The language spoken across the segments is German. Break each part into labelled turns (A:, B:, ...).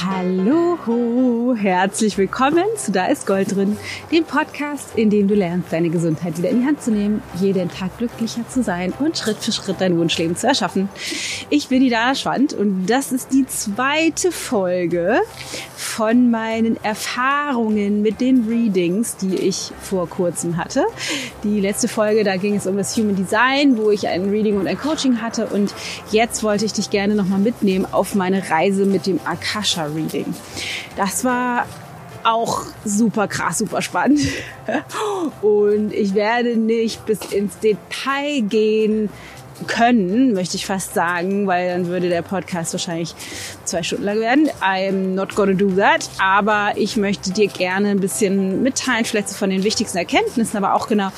A: Hallo, herzlich willkommen zu Da ist Gold drin, dem Podcast, in dem du lernst, deine Gesundheit wieder in die Hand zu nehmen, jeden Tag glücklicher zu sein und Schritt für Schritt dein Wunschleben zu erschaffen. Ich bin die Dana Schwand und das ist die zweite Folge von meinen Erfahrungen mit den Readings, die ich vor kurzem hatte. Die letzte Folge, da ging es um das Human Design, wo ich ein Reading und ein Coaching hatte und jetzt wollte ich dich gerne nochmal mitnehmen auf meine Reise mit dem Akasha Reading. Das war auch super krass, super spannend. Und ich werde nicht bis ins Detail gehen können, möchte ich fast sagen, weil dann würde der Podcast wahrscheinlich zwei Stunden lang werden. I'm not gonna do that. Aber ich möchte dir gerne ein bisschen mitteilen, vielleicht so von den wichtigsten Erkenntnissen, aber auch genau,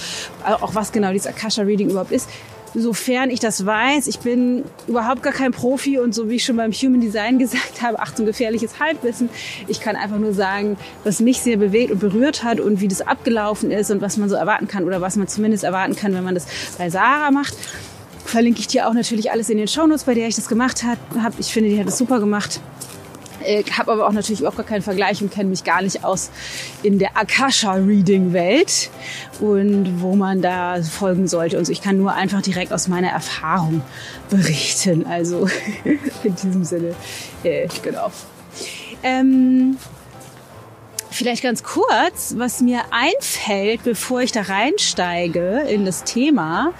A: auch was genau dieses Akasha Reading überhaupt ist sofern ich das weiß, ich bin überhaupt gar kein Profi und so wie ich schon beim Human Design gesagt habe, Achtung, gefährliches Halbwissen. Ich kann einfach nur sagen, was mich sehr bewegt und berührt hat und wie das abgelaufen ist und was man so erwarten kann oder was man zumindest erwarten kann, wenn man das bei Sarah macht. Verlinke ich dir auch natürlich alles in den Shownotes, bei der ich das gemacht habe. Ich finde, die hat das super gemacht. Ich äh, habe aber auch natürlich überhaupt gar keinen Vergleich und kenne mich gar nicht aus in der Akasha-Reading-Welt und wo man da folgen sollte. Und so. ich kann nur einfach direkt aus meiner Erfahrung berichten. Also in diesem Sinne, äh, genau. Ähm, vielleicht ganz kurz, was mir einfällt, bevor ich da reinsteige in das Thema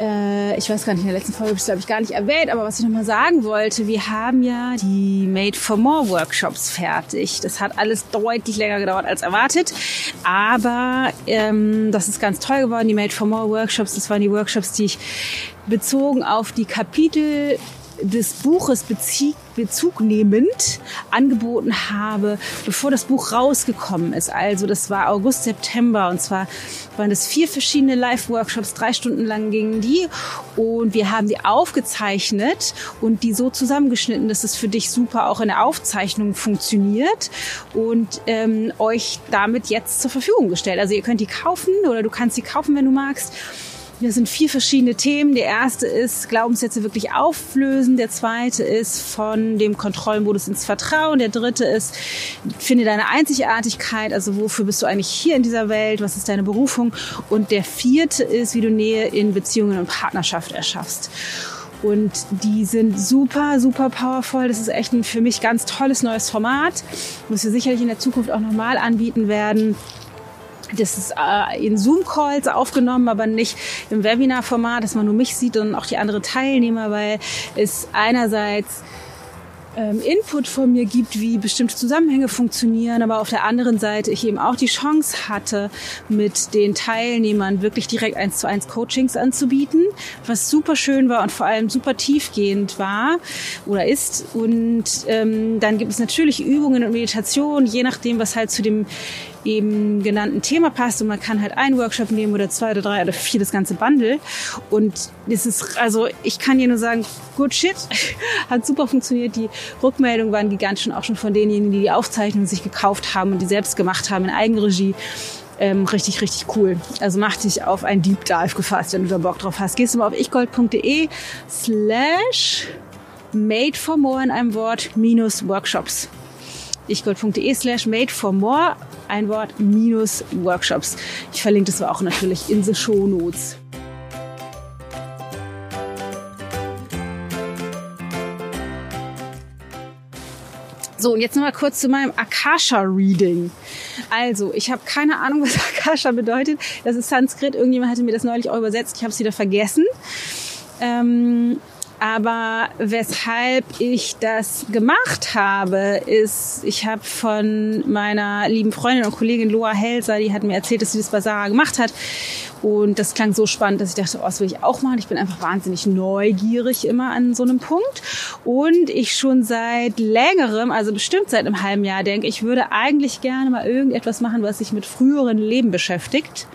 A: äh, ich weiß gar nicht, in der letzten Folge habe ich es, glaube ich, gar nicht erwähnt, aber was ich nochmal sagen wollte, wir haben ja die Made for More Workshops fertig. Das hat alles deutlich länger gedauert als erwartet, aber ähm, das ist ganz toll geworden, die Made for More Workshops. Das waren die Workshops, die ich bezogen auf die Kapitel des Buches Bezug, Bezug nehmend angeboten habe, bevor das Buch rausgekommen ist. Also das war August, September und zwar waren das vier verschiedene Live-Workshops, drei Stunden lang gingen die und wir haben die aufgezeichnet und die so zusammengeschnitten, dass es für dich super auch in der Aufzeichnung funktioniert und ähm, euch damit jetzt zur Verfügung gestellt. Also ihr könnt die kaufen oder du kannst sie kaufen, wenn du magst. Das sind vier verschiedene Themen. Der erste ist Glaubenssätze wirklich auflösen. Der zweite ist von dem Kontrollmodus ins Vertrauen. Der dritte ist finde deine Einzigartigkeit. Also wofür bist du eigentlich hier in dieser Welt? Was ist deine Berufung? Und der vierte ist, wie du Nähe in Beziehungen und Partnerschaft erschaffst. Und die sind super, super powerful. Das ist echt ein für mich ganz tolles neues Format, was wir sicherlich in der Zukunft auch nochmal anbieten werden. Das ist äh, in Zoom-Calls aufgenommen, aber nicht im Webinar-Format, dass man nur mich sieht und auch die anderen Teilnehmer, weil es einerseits ähm, Input von mir gibt, wie bestimmte Zusammenhänge funktionieren, aber auf der anderen Seite ich eben auch die Chance hatte, mit den Teilnehmern wirklich direkt eins zu eins Coachings anzubieten, was super schön war und vor allem super tiefgehend war oder ist. Und ähm, dann gibt es natürlich Übungen und Meditationen, je nachdem, was halt zu dem eben genannten Thema passt und man kann halt einen Workshop nehmen oder zwei oder drei oder vier, das ganze Bundle. Und es ist, also ich kann dir nur sagen, good shit, hat super funktioniert. Die Rückmeldungen waren gigantisch und auch schon von denjenigen, die die Aufzeichnung sich gekauft haben und die selbst gemacht haben in Eigenregie. Ähm, richtig, richtig cool. Also mach dich auf ein Deep Dive gefasst, wenn du da Bock drauf hast. Gehst du mal auf ichgold.de slash made for more in einem Wort minus Workshops ichgold.de slash made for more, ein Wort minus Workshops. Ich verlinke das auch natürlich in the Show Notes. So, und jetzt nochmal kurz zu meinem Akasha-Reading. Also, ich habe keine Ahnung, was Akasha bedeutet. Das ist Sanskrit. Irgendjemand hatte mir das neulich auch übersetzt. Ich habe es wieder vergessen. Ähm, aber weshalb ich das gemacht habe, ist, ich habe von meiner lieben Freundin und Kollegin Loa Helser, die hat mir erzählt, dass sie das bei Sarah gemacht hat. Und das klang so spannend, dass ich dachte, oh, das will ich auch machen. Ich bin einfach wahnsinnig neugierig immer an so einem Punkt. Und ich schon seit längerem, also bestimmt seit einem halben Jahr, denke, ich würde eigentlich gerne mal irgendetwas machen, was sich mit früheren Leben beschäftigt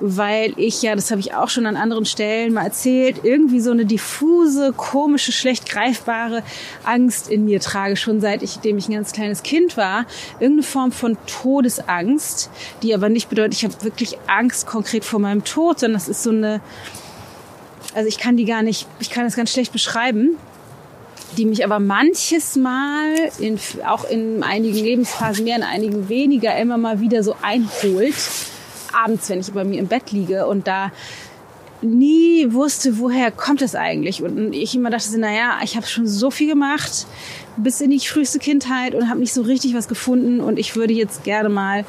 A: weil ich ja, das habe ich auch schon an anderen Stellen mal erzählt, irgendwie so eine diffuse, komische, schlecht greifbare Angst in mir trage, schon seit ich, dem ich ein ganz kleines Kind war. Irgendeine Form von Todesangst, die aber nicht bedeutet, ich habe wirklich Angst konkret vor meinem Tod, sondern das ist so eine, also ich kann die gar nicht, ich kann das ganz schlecht beschreiben. die mich aber manches Mal, in, auch in einigen Lebensphasen mehr, in einigen weniger, immer mal wieder so einholt. Abends, wenn ich bei mir im Bett liege und da nie wusste, woher kommt es eigentlich. Und ich immer dachte, naja, ich habe schon so viel gemacht bis in die früheste Kindheit und habe nicht so richtig was gefunden. Und ich würde jetzt gerne mal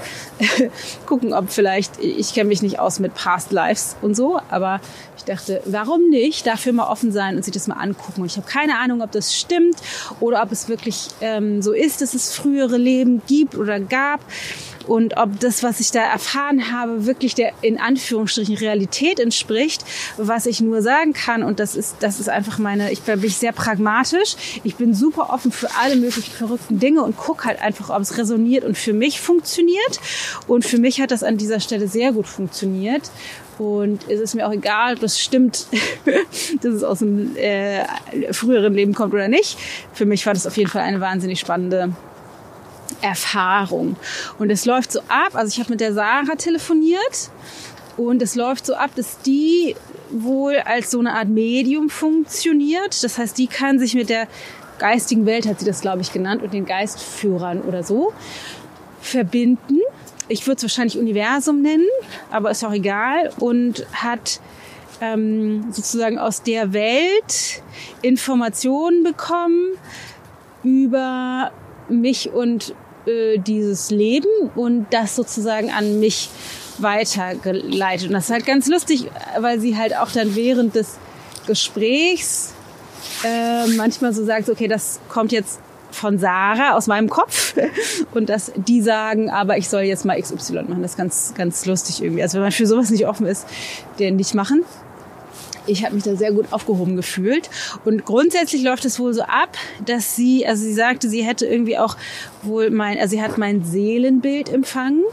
A: gucken, ob vielleicht, ich kenne mich nicht aus mit Past Lives und so, aber ich dachte, warum nicht dafür mal offen sein und sich das mal angucken. Und ich habe keine Ahnung, ob das stimmt oder ob es wirklich ähm, so ist, dass es frühere Leben gibt oder gab und ob das, was ich da erfahren habe, wirklich der in Anführungsstrichen Realität entspricht, was ich nur sagen kann. Und das ist, das ist einfach meine, ich bin sehr pragmatisch. Ich bin super offen für alle möglichen verrückten Dinge und gucke halt einfach, ob es resoniert und für mich funktioniert. Und für mich hat das an dieser Stelle sehr gut funktioniert. Und es ist mir auch egal, ob das stimmt, dass es aus einem äh, früheren Leben kommt oder nicht. Für mich war das auf jeden Fall eine wahnsinnig spannende Erfahrung. Und es läuft so ab, also ich habe mit der Sarah telefoniert und es läuft so ab, dass die wohl als so eine Art Medium funktioniert. Das heißt, die kann sich mit der geistigen Welt, hat sie das, glaube ich, genannt, und den Geistführern oder so verbinden. Ich würde es wahrscheinlich Universum nennen, aber ist auch egal. Und hat ähm, sozusagen aus der Welt Informationen bekommen über mich und äh, dieses Leben und das sozusagen an mich weitergeleitet. Und das ist halt ganz lustig, weil sie halt auch dann während des Gesprächs äh, manchmal so sagt, okay, das kommt jetzt von Sarah aus meinem Kopf und dass die sagen, aber ich soll jetzt mal XY machen. Das ist ganz, ganz lustig irgendwie. Also wenn man für sowas nicht offen ist, den nicht machen ich habe mich da sehr gut aufgehoben gefühlt. Und grundsätzlich läuft es wohl so ab, dass sie, also sie sagte, sie hätte irgendwie auch wohl mein, also sie hat mein Seelenbild empfangen.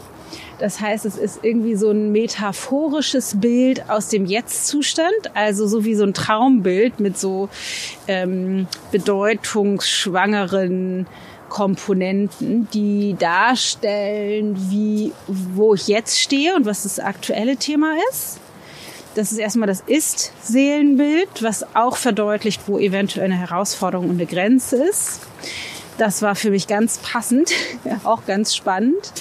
A: Das heißt, es ist irgendwie so ein metaphorisches Bild aus dem Jetzt-Zustand, also so wie so ein Traumbild mit so ähm, bedeutungsschwangeren Komponenten, die darstellen, wie wo ich jetzt stehe und was das aktuelle Thema ist. Das ist erstmal das Ist-Seelenbild, was auch verdeutlicht, wo eventuell eine Herausforderung und eine Grenze ist. Das war für mich ganz passend, auch ganz spannend.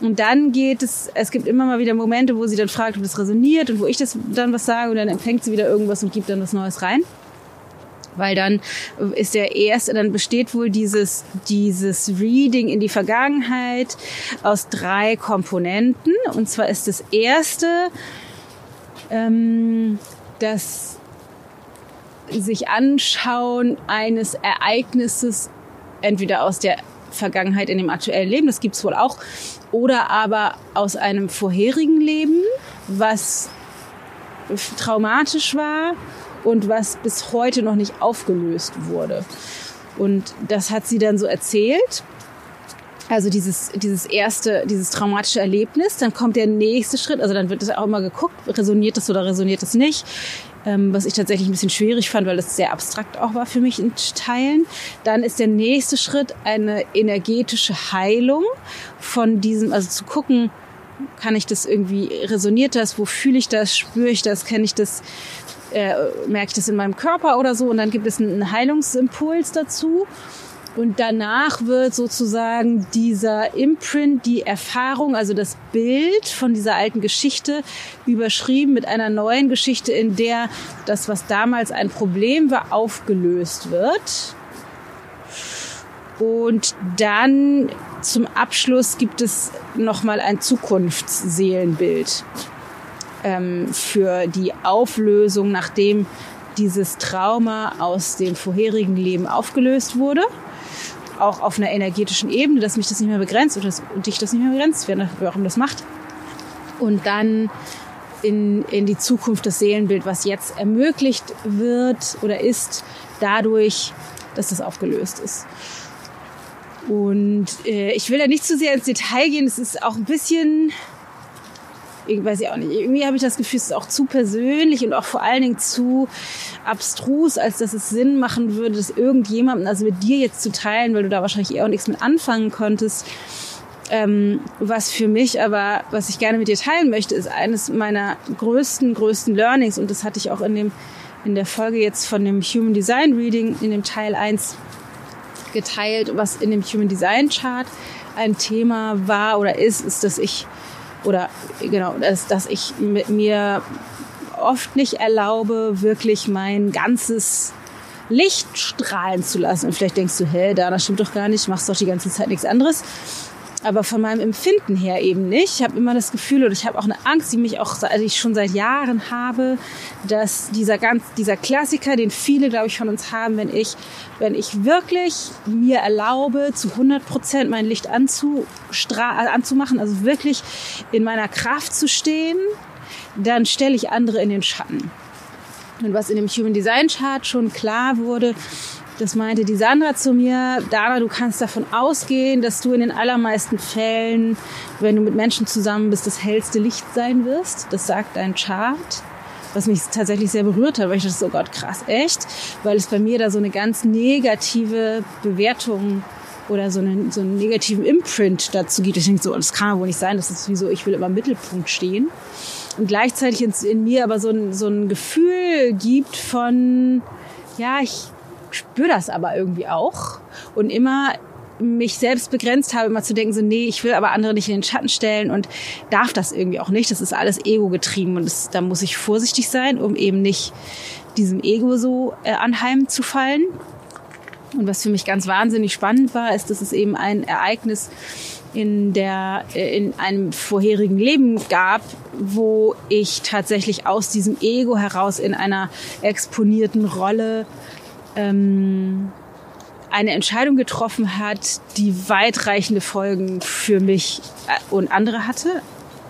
A: Und dann geht es, es gibt immer mal wieder Momente, wo sie dann fragt, ob das resoniert und wo ich das dann was sage und dann empfängt sie wieder irgendwas und gibt dann was Neues rein. Weil dann ist der erste, dann besteht wohl dieses, dieses Reading in die Vergangenheit aus drei Komponenten. Und zwar ist das erste, ähm, das sich anschauen eines Ereignisses, entweder aus der Vergangenheit in dem aktuellen Leben, das gibt's wohl auch, oder aber aus einem vorherigen Leben, was traumatisch war und was bis heute noch nicht aufgelöst wurde. Und das hat sie dann so erzählt. Also dieses, dieses erste, dieses traumatische Erlebnis, dann kommt der nächste Schritt, also dann wird es auch immer geguckt, resoniert das oder resoniert das nicht, ähm, was ich tatsächlich ein bisschen schwierig fand, weil das sehr abstrakt auch war für mich in Teilen. Dann ist der nächste Schritt eine energetische Heilung von diesem, also zu gucken, kann ich das irgendwie, resoniert das, wo fühle ich das, spüre ich das, kenne ich das, äh, merke ich das in meinem Körper oder so? Und dann gibt es einen Heilungsimpuls dazu. Und danach wird sozusagen dieser Imprint, die Erfahrung, also das Bild von dieser alten Geschichte überschrieben mit einer neuen Geschichte, in der das, was damals ein Problem war, aufgelöst wird. Und dann zum Abschluss gibt es nochmal ein Zukunftsseelenbild ähm, für die Auflösung, nachdem dieses Trauma aus dem vorherigen Leben aufgelöst wurde auch auf einer energetischen Ebene, dass mich das nicht mehr begrenzt oder das, dich das nicht mehr begrenzt, wer, immer das macht. Und dann in, in die Zukunft das Seelenbild, was jetzt ermöglicht wird oder ist, dadurch, dass das aufgelöst ist. Und äh, ich will da nicht zu sehr ins Detail gehen. Es ist auch ein bisschen ich weiß ich auch nicht. Irgendwie habe ich das Gefühl, es ist auch zu persönlich und auch vor allen Dingen zu abstrus, als dass es Sinn machen würde, das irgendjemandem, also mit dir jetzt zu teilen, weil du da wahrscheinlich eher auch nichts mit anfangen konntest. Ähm, was für mich aber, was ich gerne mit dir teilen möchte, ist eines meiner größten, größten Learnings und das hatte ich auch in dem in der Folge jetzt von dem Human Design Reading in dem Teil 1 geteilt, was in dem Human Design Chart ein Thema war oder ist, ist, dass ich oder genau, dass, dass ich mit mir oft nicht erlaube, wirklich mein ganzes Licht strahlen zu lassen. Und vielleicht denkst du, hä, da, das stimmt doch gar nicht, machst doch die ganze Zeit nichts anderes aber von meinem Empfinden her eben nicht. Ich habe immer das Gefühl oder ich habe auch eine Angst, die mich auch, also ich schon seit Jahren habe, dass dieser ganz, dieser Klassiker, den viele, glaube ich, von uns haben, wenn ich, wenn ich wirklich mir erlaube, zu 100 Prozent mein Licht äh, anzumachen, also wirklich in meiner Kraft zu stehen, dann stelle ich andere in den Schatten. Und was in dem Human Design Chart schon klar wurde, das meinte die Sandra zu mir, Dana, du kannst davon ausgehen, dass du in den allermeisten Fällen, wenn du mit Menschen zusammen bist, das hellste Licht sein wirst. Das sagt dein Chart. Was mich tatsächlich sehr berührt hat, weil ich dachte, oh Gott, krass, echt? Weil es bei mir da so eine ganz negative Bewertung oder so einen, so einen negativen Imprint dazu gibt. Ich denke so, das kann ja wohl nicht sein, das ist sowieso, ich will immer im Mittelpunkt stehen. Und gleichzeitig in, in mir aber so ein, so ein Gefühl gibt von, ja, ich spüre das aber irgendwie auch und immer mich selbst begrenzt habe, immer zu denken, so, nee, ich will aber andere nicht in den Schatten stellen und darf das irgendwie auch nicht. Das ist alles Ego getrieben und das, da muss ich vorsichtig sein, um eben nicht diesem Ego so äh, anheim zu fallen. Und was für mich ganz wahnsinnig spannend war, ist, dass es eben ein Ereignis in der äh, in einem vorherigen Leben gab, wo ich tatsächlich aus diesem Ego heraus in einer exponierten Rolle ähm, eine Entscheidung getroffen hat, die weitreichende Folgen für mich äh, und andere hatte.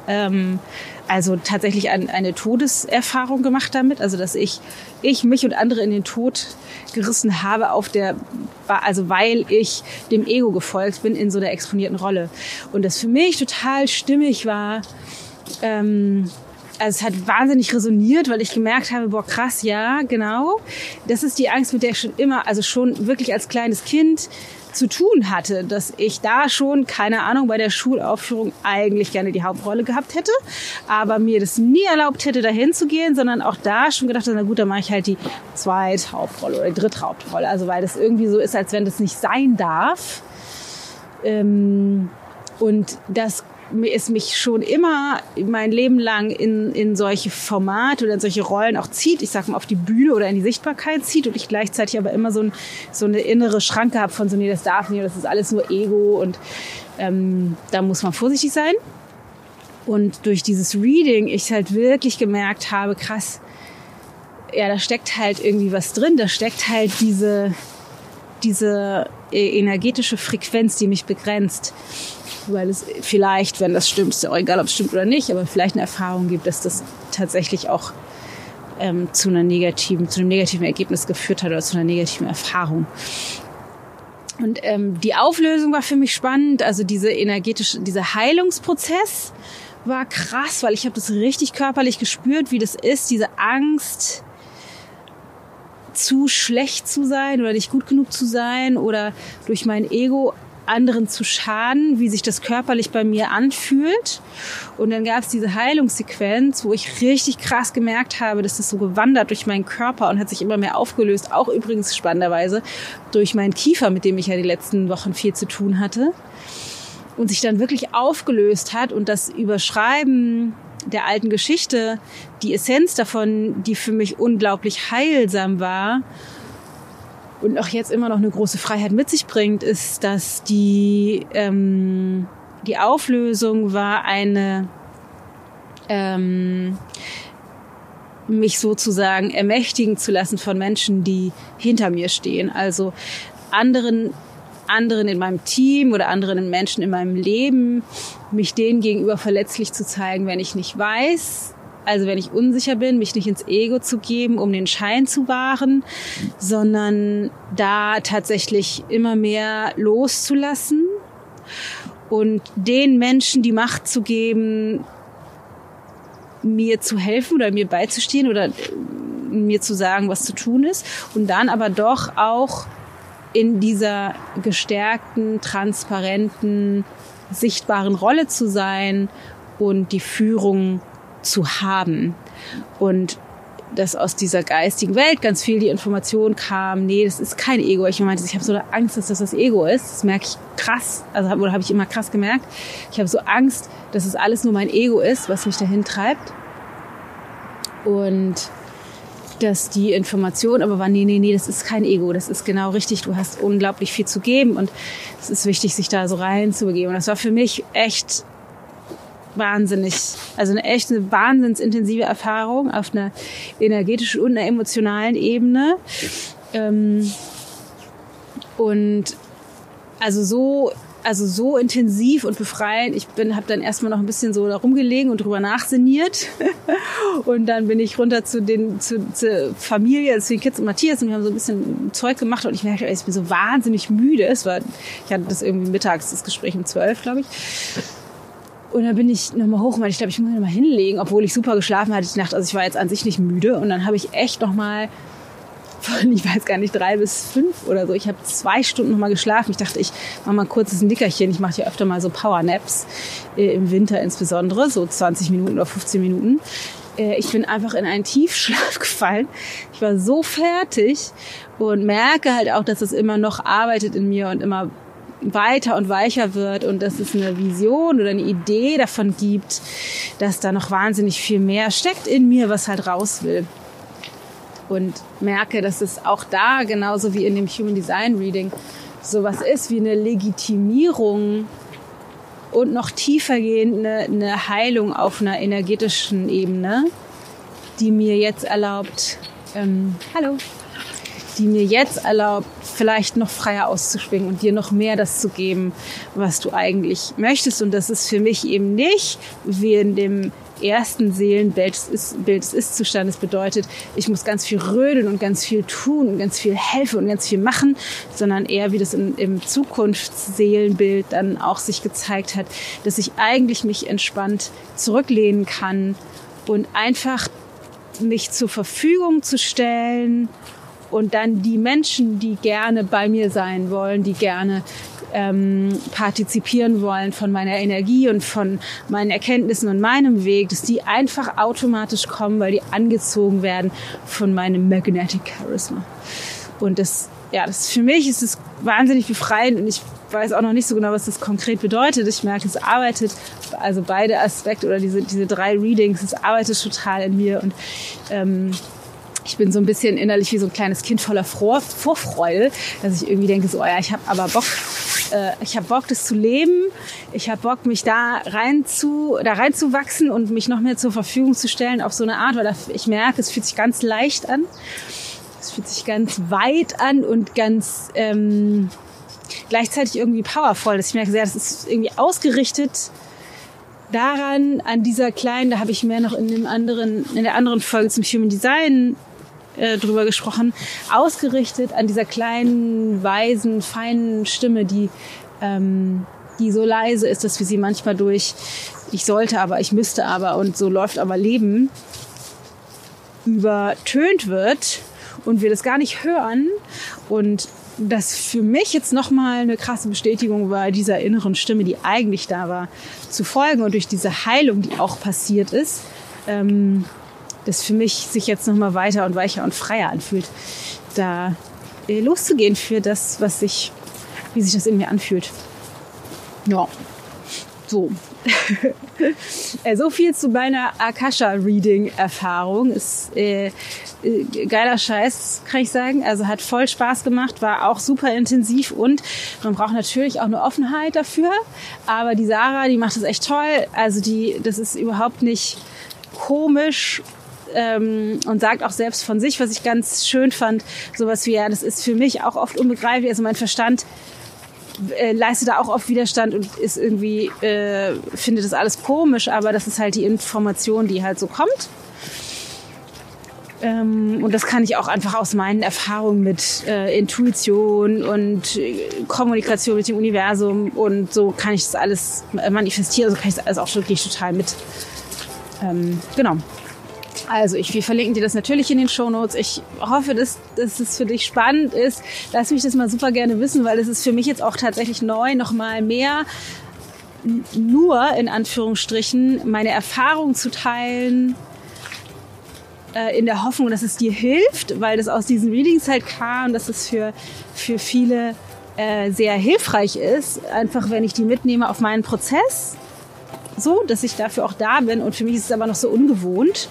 A: Ähm, also tatsächlich ein, eine Todeserfahrung gemacht damit, also dass ich, ich mich und andere in den Tod gerissen habe auf der, also weil ich dem Ego gefolgt bin in so einer exponierten Rolle. Und das für mich total stimmig war, ähm, also es hat wahnsinnig resoniert, weil ich gemerkt habe, boah, krass, ja, genau. Das ist die Angst, mit der ich schon immer, also schon wirklich als kleines Kind zu tun hatte, dass ich da schon, keine Ahnung, bei der Schulaufführung eigentlich gerne die Hauptrolle gehabt hätte, aber mir das nie erlaubt hätte, dahin zu gehen, sondern auch da schon gedacht, na gut, dann mache ich halt die zweite Hauptrolle oder die dritte Hauptrolle. Also weil das irgendwie so ist, als wenn das nicht sein darf. Ähm, und das es mich schon immer mein Leben lang in, in solche Formate oder in solche Rollen auch zieht, ich sag mal auf die Bühne oder in die Sichtbarkeit zieht und ich gleichzeitig aber immer so, ein, so eine innere Schranke habe von so, nee, das darf nicht, das ist alles nur Ego und ähm, da muss man vorsichtig sein. Und durch dieses Reading ich halt wirklich gemerkt habe, krass, ja, da steckt halt irgendwie was drin, da steckt halt diese, diese energetische Frequenz, die mich begrenzt weil es vielleicht, wenn das stimmt, ist ja auch egal, ob es stimmt oder nicht, aber vielleicht eine Erfahrung gibt, dass das tatsächlich auch ähm, zu einer negativen, zu einem negativen Ergebnis geführt hat oder zu einer negativen Erfahrung. Und ähm, die Auflösung war für mich spannend, also diese energetische, dieser Heilungsprozess war krass, weil ich habe das richtig körperlich gespürt, wie das ist, diese Angst zu schlecht zu sein oder nicht gut genug zu sein oder durch mein Ego anderen zu schaden, wie sich das körperlich bei mir anfühlt. Und dann gab es diese Heilungssequenz, wo ich richtig krass gemerkt habe, dass das so gewandert durch meinen Körper und hat sich immer mehr aufgelöst. Auch übrigens spannenderweise durch meinen Kiefer, mit dem ich ja die letzten Wochen viel zu tun hatte. Und sich dann wirklich aufgelöst hat und das Überschreiben der alten Geschichte, die Essenz davon, die für mich unglaublich heilsam war, und auch jetzt immer noch eine große Freiheit mit sich bringt, ist, dass die, ähm, die Auflösung war eine, ähm, mich sozusagen ermächtigen zu lassen von Menschen, die hinter mir stehen. Also anderen anderen in meinem Team oder anderen Menschen in meinem Leben, mich denen gegenüber verletzlich zu zeigen, wenn ich nicht weiß, also wenn ich unsicher bin, mich nicht ins Ego zu geben, um den Schein zu wahren, sondern da tatsächlich immer mehr loszulassen und den Menschen die Macht zu geben, mir zu helfen oder mir beizustehen oder mir zu sagen, was zu tun ist. Und dann aber doch auch in dieser gestärkten, transparenten, sichtbaren Rolle zu sein und die Führung zu haben. Und dass aus dieser geistigen Welt ganz viel die Information kam, nee, das ist kein Ego. Ich meinte, ich habe so eine Angst, dass das das Ego ist. Das merke ich krass, also habe ich immer krass gemerkt. Ich habe so Angst, dass es alles nur mein Ego ist, was mich dahin treibt. Und dass die Information aber war, nee, nee, nee, das ist kein Ego, das ist genau richtig, du hast unglaublich viel zu geben und es ist wichtig, sich da so reinzubegeben. Und das war für mich echt wahnsinnig, also eine echt eine wahnsinnsintensive Erfahrung auf einer energetischen und einer emotionalen Ebene. Ähm, und also so also so intensiv und befreiend. Ich bin, habe dann erstmal noch ein bisschen so da rumgelegen und drüber nachsiniert. und dann bin ich runter zu den zu, zur Familie, zu den Kids und Matthias und wir haben so ein bisschen Zeug gemacht und ich merke, ich bin so wahnsinnig müde. Es war, ich hatte das irgendwie mittags, das Gespräch um zwölf, glaube ich. Und dann bin ich nochmal hoch, weil ich glaube, ich muss mich nochmal hinlegen, obwohl ich super geschlafen hatte die Nacht. Also ich war jetzt an sich nicht müde. Und dann habe ich echt nochmal von, ich weiß gar nicht, drei bis fünf oder so. Ich habe zwei Stunden nochmal geschlafen. Ich dachte, ich mache mal kurzes Nickerchen. Ich mache ja öfter mal so Powernaps, äh, im Winter insbesondere, so 20 Minuten oder 15 Minuten. Äh, ich bin einfach in einen Tiefschlaf gefallen. Ich war so fertig und merke halt auch, dass es immer noch arbeitet in mir und immer weiter und weicher wird und dass es eine Vision oder eine Idee davon gibt, dass da noch wahnsinnig viel mehr steckt in mir, was halt raus will. Und merke, dass es auch da, genauso wie in dem Human Design Reading, sowas ist wie eine Legitimierung und noch tiefer gehende eine Heilung auf einer energetischen Ebene, die mir jetzt erlaubt, ähm, hallo, die mir jetzt erlaubt, vielleicht noch freier auszuschwingen und dir noch mehr das zu geben, was du eigentlich möchtest. Und das ist für mich eben nicht wie in dem ersten Seelenbild des Ist-Zustandes bedeutet, ich muss ganz viel rödeln und ganz viel tun und ganz viel helfen und ganz viel machen, sondern eher wie das in, im Zukunftsseelenbild dann auch sich gezeigt hat, dass ich eigentlich mich entspannt zurücklehnen kann und einfach mich zur Verfügung zu stellen und dann die Menschen, die gerne bei mir sein wollen, die gerne ähm, partizipieren wollen von meiner Energie und von meinen Erkenntnissen und meinem Weg, dass die einfach automatisch kommen, weil die angezogen werden von meinem Magnetic Charisma. Und das, ja, das für mich ist es wahnsinnig befreiend und ich weiß auch noch nicht so genau, was das konkret bedeutet. Ich merke, es arbeitet, also beide Aspekte oder diese, diese drei Readings, es arbeitet total in mir und ähm, ich bin so ein bisschen innerlich wie so ein kleines Kind voller Vor Vorfreude, dass ich irgendwie denke, so, oh ja, ich habe aber Bock, äh, ich habe Bock, das zu leben. Ich habe Bock, mich da rein zu, da reinzuwachsen und mich noch mehr zur Verfügung zu stellen auf so eine Art, weil ich merke, es fühlt sich ganz leicht an. Es fühlt sich ganz weit an und ganz ähm, gleichzeitig irgendwie. Dass ich merke, sehr, das ist irgendwie ausgerichtet daran, an dieser kleinen, da habe ich mehr noch in dem anderen, in der anderen Folge zum Human Design äh, drüber gesprochen, ausgerichtet an dieser kleinen, weisen, feinen Stimme, die, ähm, die so leise ist, dass wir sie manchmal durch ich sollte aber, ich müsste aber und so läuft aber Leben übertönt wird und wir das gar nicht hören. Und das für mich jetzt nochmal eine krasse Bestätigung war, dieser inneren Stimme, die eigentlich da war, zu folgen und durch diese Heilung, die auch passiert ist, ähm, das für mich sich jetzt nochmal weiter und weicher und freier anfühlt, da äh, loszugehen für das, was sich, wie sich das in mir anfühlt. Ja, so. Äh, so viel zu meiner Akasha-Reading-Erfahrung. Ist äh, äh, geiler Scheiß, kann ich sagen. Also hat voll Spaß gemacht, war auch super intensiv und man braucht natürlich auch eine Offenheit dafür. Aber die Sarah, die macht das echt toll. Also die, das ist überhaupt nicht komisch ähm, und sagt auch selbst von sich, was ich ganz schön fand, sowas wie, ja, das ist für mich auch oft unbegreiflich. Also mein Verstand äh, leistet da auch oft Widerstand und ist irgendwie, äh, findet das alles komisch, aber das ist halt die Information, die halt so kommt. Ähm, und das kann ich auch einfach aus meinen Erfahrungen mit äh, Intuition und äh, Kommunikation mit dem Universum und so kann ich das alles manifestieren, so kann ich das alles auch wirklich total mit. Ähm, genau. Also ich, wir verlinken dir das natürlich in den Show Notes. Ich hoffe, dass, dass es für dich spannend ist. Lass mich das mal super gerne wissen, weil es ist für mich jetzt auch tatsächlich neu, nochmal mehr nur in Anführungsstrichen meine Erfahrung zu teilen äh, in der Hoffnung, dass es dir hilft, weil das aus diesen Readings halt kam, dass es für, für viele äh, sehr hilfreich ist, einfach wenn ich die mitnehme auf meinen Prozess, so, dass ich dafür auch da bin. Und für mich ist es aber noch so ungewohnt,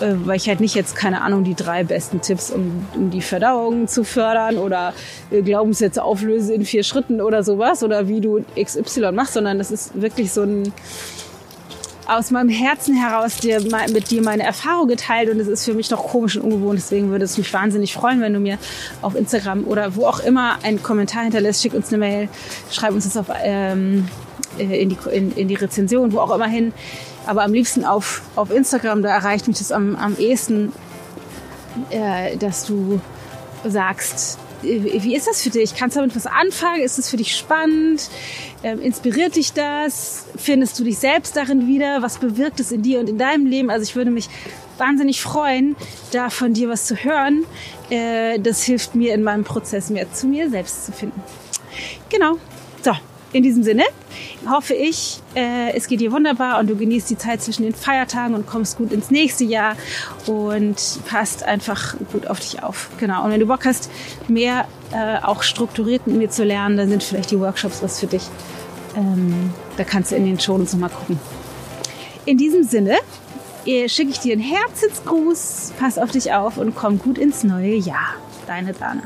A: äh, weil ich halt nicht jetzt, keine Ahnung, die drei besten Tipps, um, um die Verdauung zu fördern oder äh, Glaubenssätze auflöse in vier Schritten oder sowas oder wie du XY machst, sondern das ist wirklich so ein aus meinem Herzen heraus dir, mit dir meine Erfahrung geteilt und es ist für mich doch komisch und ungewohnt. Deswegen würde es mich wahnsinnig freuen, wenn du mir auf Instagram oder wo auch immer einen Kommentar hinterlässt. Schick uns eine Mail, schreib uns das auf, ähm, äh, in, die, in, in die Rezension, wo auch immer hin. Aber am liebsten auf, auf Instagram, da erreicht mich das am, am ehesten, äh, dass du sagst, wie ist das für dich? Kannst du damit was anfangen? Ist es für dich spannend? Ähm, inspiriert dich das? Findest du dich selbst darin wieder? Was bewirkt es in dir und in deinem Leben? Also ich würde mich wahnsinnig freuen, da von dir was zu hören. Äh, das hilft mir in meinem Prozess mehr zu mir selbst zu finden. Genau. So, in diesem Sinne hoffe ich, äh, es geht dir wunderbar und du genießt die Zeit zwischen den Feiertagen und kommst gut ins nächste Jahr und passt einfach gut auf dich auf. Genau. Und wenn du Bock hast, mehr äh, auch strukturiert mit mir zu lernen, dann sind vielleicht die Workshops was für dich. Ähm, da kannst du in den Shownotes nochmal gucken. In diesem Sinne äh, schicke ich dir einen Herzensgruß, pass auf dich auf und komm gut ins neue Jahr. Deine Dana.